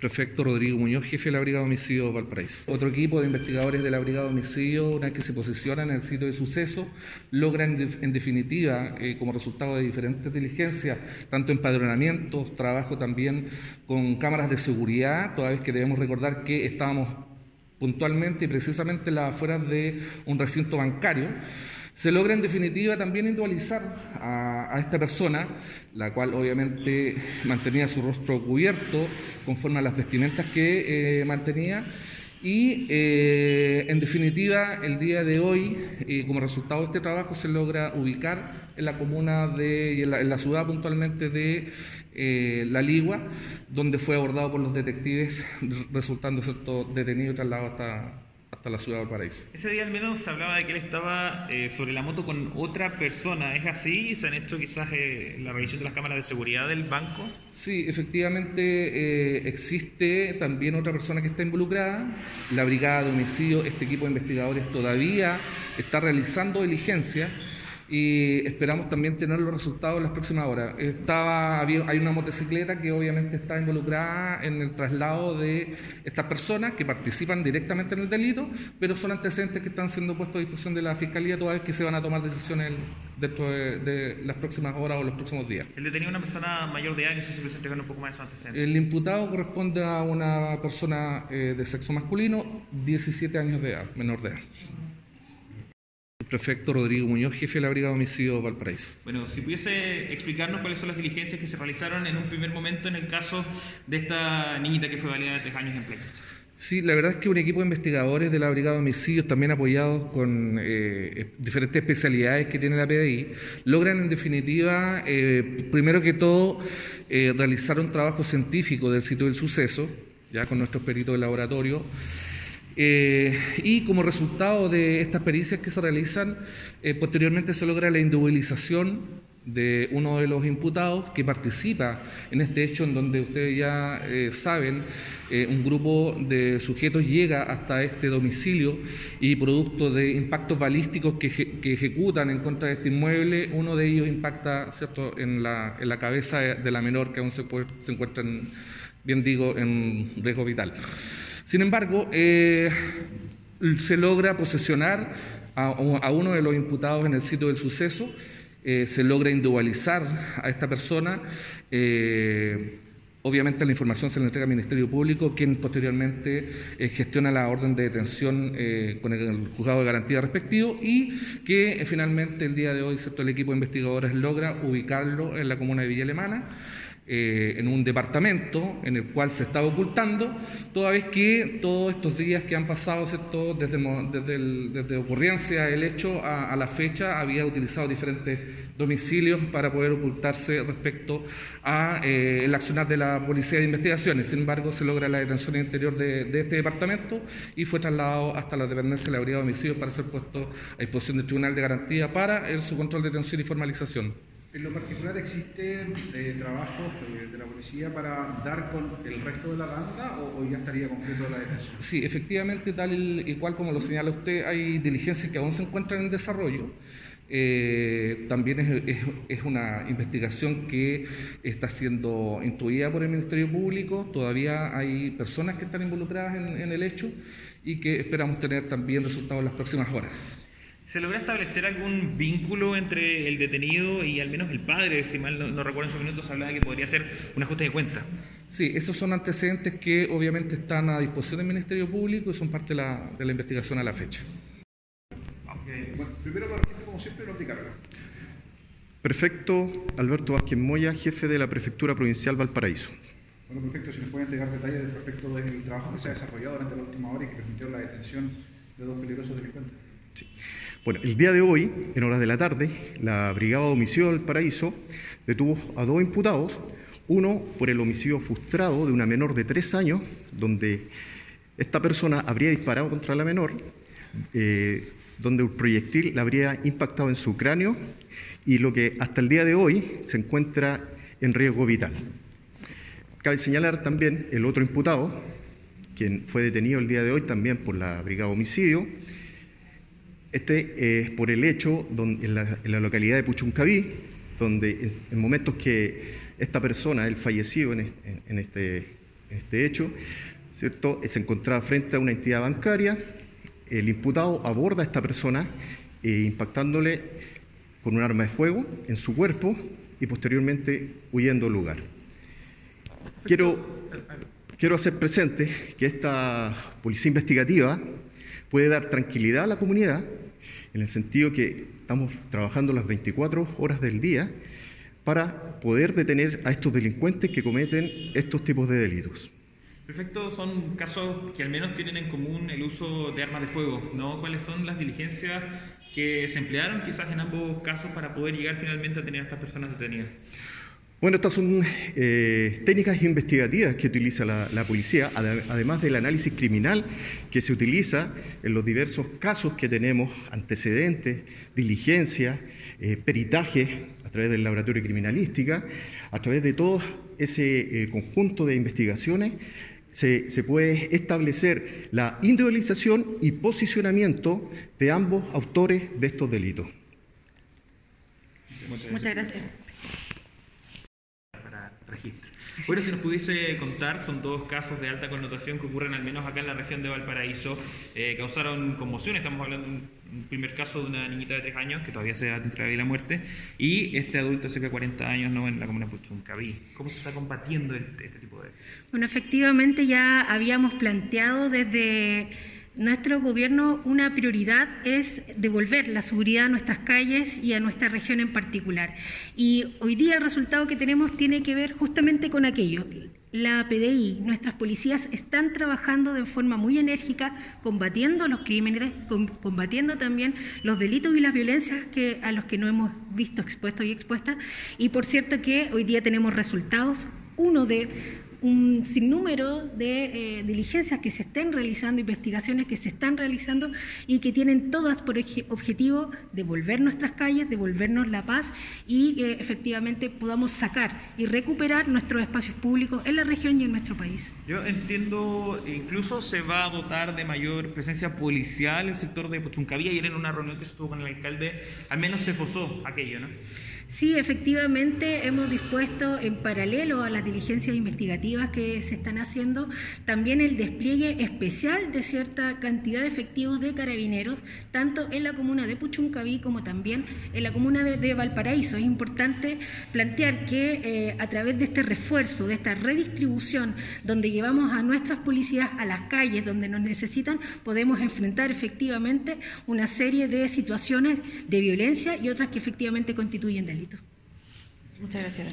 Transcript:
Prefecto Rodrigo Muñoz, jefe de la Brigada de Valparaíso. Otro equipo de investigadores de la Brigada de Homicidio, una vez que se posicionan en el sitio de suceso, logran en definitiva, eh, como resultado de diferentes diligencias, tanto empadronamientos, trabajo también con cámaras de seguridad, toda vez que debemos recordar que estábamos puntualmente y precisamente las afueras de un recinto bancario se logra en definitiva también individualizar a, esta persona, la cual obviamente mantenía su rostro cubierto conforme a las vestimentas que eh, mantenía. Y eh, en definitiva, el día de hoy, eh, como resultado de este trabajo, se logra ubicar en la comuna de, y en la, ciudad puntualmente de La Ligua, donde fue abordado por los detectives, resultando detenido y trasladado hasta, hasta la ciudad de Valparaíso. Ese día al menos se hablaba de que él estaba eh, sobre la moto con otra persona. ¿Es así? ¿Se han hecho quizás eh, la revisión de las cámaras de seguridad del banco? Sí, efectivamente eh, existe también otra persona que está involucrada. La Brigada de Homicidio, este equipo de investigadores todavía está realizando diligencia y esperamos también tener los resultados en las próximas horas. Estaba, hay una motocicleta que obviamente está involucrada en el traslado de estas personas que participan directamente en el delito, pero son antecedentes que están siendo puestos a disposición de la Fiscalía toda vez que se van a tomar decisiones dentro de, las próximas horas o los próximos días. ¿El detenido una persona mayor de edad que se presenta un poco más de esos antecedentes? El imputado corresponde a una persona eh, de sexo masculino, 17 años de edad, menor de edad prefecto Rodrigo Muñoz, jefe de la Brigada de Homicidio Valparaíso. Bueno, si pudiese explicarnos cuáles son las diligencias que se realizaron en un primer momento en el caso de esta niñita que fue valida de tres años en Playa. Sí, la verdad es que un equipo de investigadores de la Brigada de Homicidios, también apoyados con eh, diferentes especialidades que tiene la PDI, logran en definitiva, eh, primero que todo, eh, realizar un trabajo científico del sitio del suceso, ya con nuestros peritos de laboratorio, eh, y como resultado de estas pericias que se realizan, eh, posteriormente se logra la individualización de uno de los imputados que participa en este hecho en donde ustedes ya eh, saben, un grupo de sujetos llega hasta este domicilio y producto de impactos balísticos que, ejecutan en contra de este inmueble, uno de ellos impacta ¿cierto? En, la, en cabeza de la menor que aún se, se encuentra, bien digo, en riesgo vital. Sin embargo, eh, se logra posesionar a, uno de los imputados en el sitio del suceso, eh, se logra individualizar a esta persona. Eh, obviamente la información se le entrega al Ministerio Público, quien posteriormente gestiona la orden de detención con el, juzgado de garantía respectivo y que finalmente el día de hoy el equipo de investigadores logra ubicarlo en la comuna de Villa Alemana. Eh, en un departamento en el cual se estaba ocultando, toda vez que todos estos días que han pasado, Desde, desde, desde ocurrencia el hecho a, la fecha, había utilizado diferentes domicilios para poder ocultarse respecto a eh, el accionar de la Policía de Investigaciones. Sin embargo, se logra la detención interior de, este departamento y fue trasladado hasta la dependencia de la Brigada de Homicidios para ser puesto a disposición del Tribunal de Garantía para su control de detención y formalización. En lo particular, ¿existen eh, trabajos eh, de la policía para dar con el resto de la banda o, ya estaría completo la detención? Sí, efectivamente, tal y cual como lo señala usted, hay diligencias que aún se encuentran en desarrollo. Eh, también es, una investigación que está siendo instruida por el Ministerio Público. Todavía hay personas que están involucradas en el hecho y que esperamos tener también resultados en las próximas horas. ¿Se logra establecer algún vínculo entre el detenido y al menos el padre? Si mal no, recuerdo en su minutos, hablaba de que podría ser un ajuste de cuenta. Sí, esos son antecedentes que obviamente están a disposición del Ministerio Público y son parte de la, de la investigación a la fecha. Bueno, primero, como siempre, lo cargo. Prefecto Alberto Vázquez Moya, jefe de la Prefectura Provincial Valparaíso. Bueno, perfecto. Si nos pueden entregar detalles respecto del trabajo que se ha desarrollado durante la última hora y que permitió la detención de dos peligrosos delincuentes. Bueno, el día de hoy, en horas de la tarde, la Brigada de Homicidio del Paraíso detuvo a dos imputados, uno por el homicidio frustrado de una menor de tres años, donde esta persona habría disparado contra la menor, eh, donde un proyectil le habría impactado en su cráneo y lo que hasta el día de hoy se encuentra en riesgo vital. Cabe señalar también el otro imputado, quien fue detenido el día de hoy también por la Brigada de Homicidio, este es por el hecho en, la, localidad de Puchuncaví, donde en, momentos que esta persona, el fallecido en, este, este hecho, ¿cierto? Se encontraba frente a una entidad bancaria, el imputado aborda a esta persona eh, impactándole con un arma de fuego en su cuerpo y posteriormente huyendo del lugar. Quiero, quiero hacer presente que esta policía investigativa puede dar tranquilidad a la comunidad en el sentido que estamos trabajando las 24 horas del día para poder detener a estos delincuentes que cometen estos tipos de delitos. Perfecto, son casos que al menos tienen en común el uso de armas de fuego, ¿no? ¿Cuáles son las diligencias que se emplearon quizás en ambos casos para poder llegar finalmente a tener a estas personas detenidas? Bueno, estas son eh, técnicas investigativas que utiliza la, policía, además del análisis criminal que se utiliza en los diversos casos que tenemos, antecedentes, diligencias, eh, peritaje a través del laboratorio de criminalística, a través de todo ese eh, conjunto de investigaciones se, puede establecer la individualización y posicionamiento de ambos autores de estos delitos. Muchas gracias. Bueno, si nos pudiese contar, son dos casos de alta connotación que ocurren al menos acá en la región de Valparaíso, eh, causaron conmoción, estamos hablando de un primer caso de una niñita de tres años que todavía se da entre la vida y la muerte, y este adulto de cerca de 40 años ¿no? en la comuna Puchuncaví. ¿Cómo se está combatiendo este, este tipo de...? Bueno, efectivamente ya habíamos planteado desde nuestro gobierno una prioridad es devolver la seguridad a nuestras calles y a nuestra región en particular. Y hoy día el resultado que tenemos tiene que ver justamente con aquello. La PDI, nuestras policías están trabajando de forma muy enérgica, combatiendo los crímenes, combatiendo también los delitos y las violencias que, a los que no hemos visto expuestos y expuestas. Y por cierto que hoy día tenemos resultados. Uno de un sinnúmero de eh, diligencias que se estén realizando, investigaciones que se están realizando y que tienen todas por objetivo devolver nuestras calles, devolvernos la paz y que efectivamente podamos sacar y recuperar nuestros espacios públicos en la región y en nuestro país. Yo entiendo, incluso se va a dotar de mayor presencia policial el sector de Pochuncavía. Ayer en una reunión que se tuvo con el alcalde, al menos se posó aquello, ¿no? Sí, efectivamente hemos dispuesto en paralelo a las diligencias investigativas que se están haciendo también el despliegue especial de cierta cantidad de efectivos de carabineros, tanto en la comuna de Puchuncaví como también en la comuna de, Valparaíso. Es importante plantear que eh, a través de este refuerzo, de esta redistribución, donde llevamos a nuestras policías a las calles donde nos necesitan, podemos enfrentar efectivamente una serie de situaciones de violencia y otras que efectivamente constituyen Muchas gracias.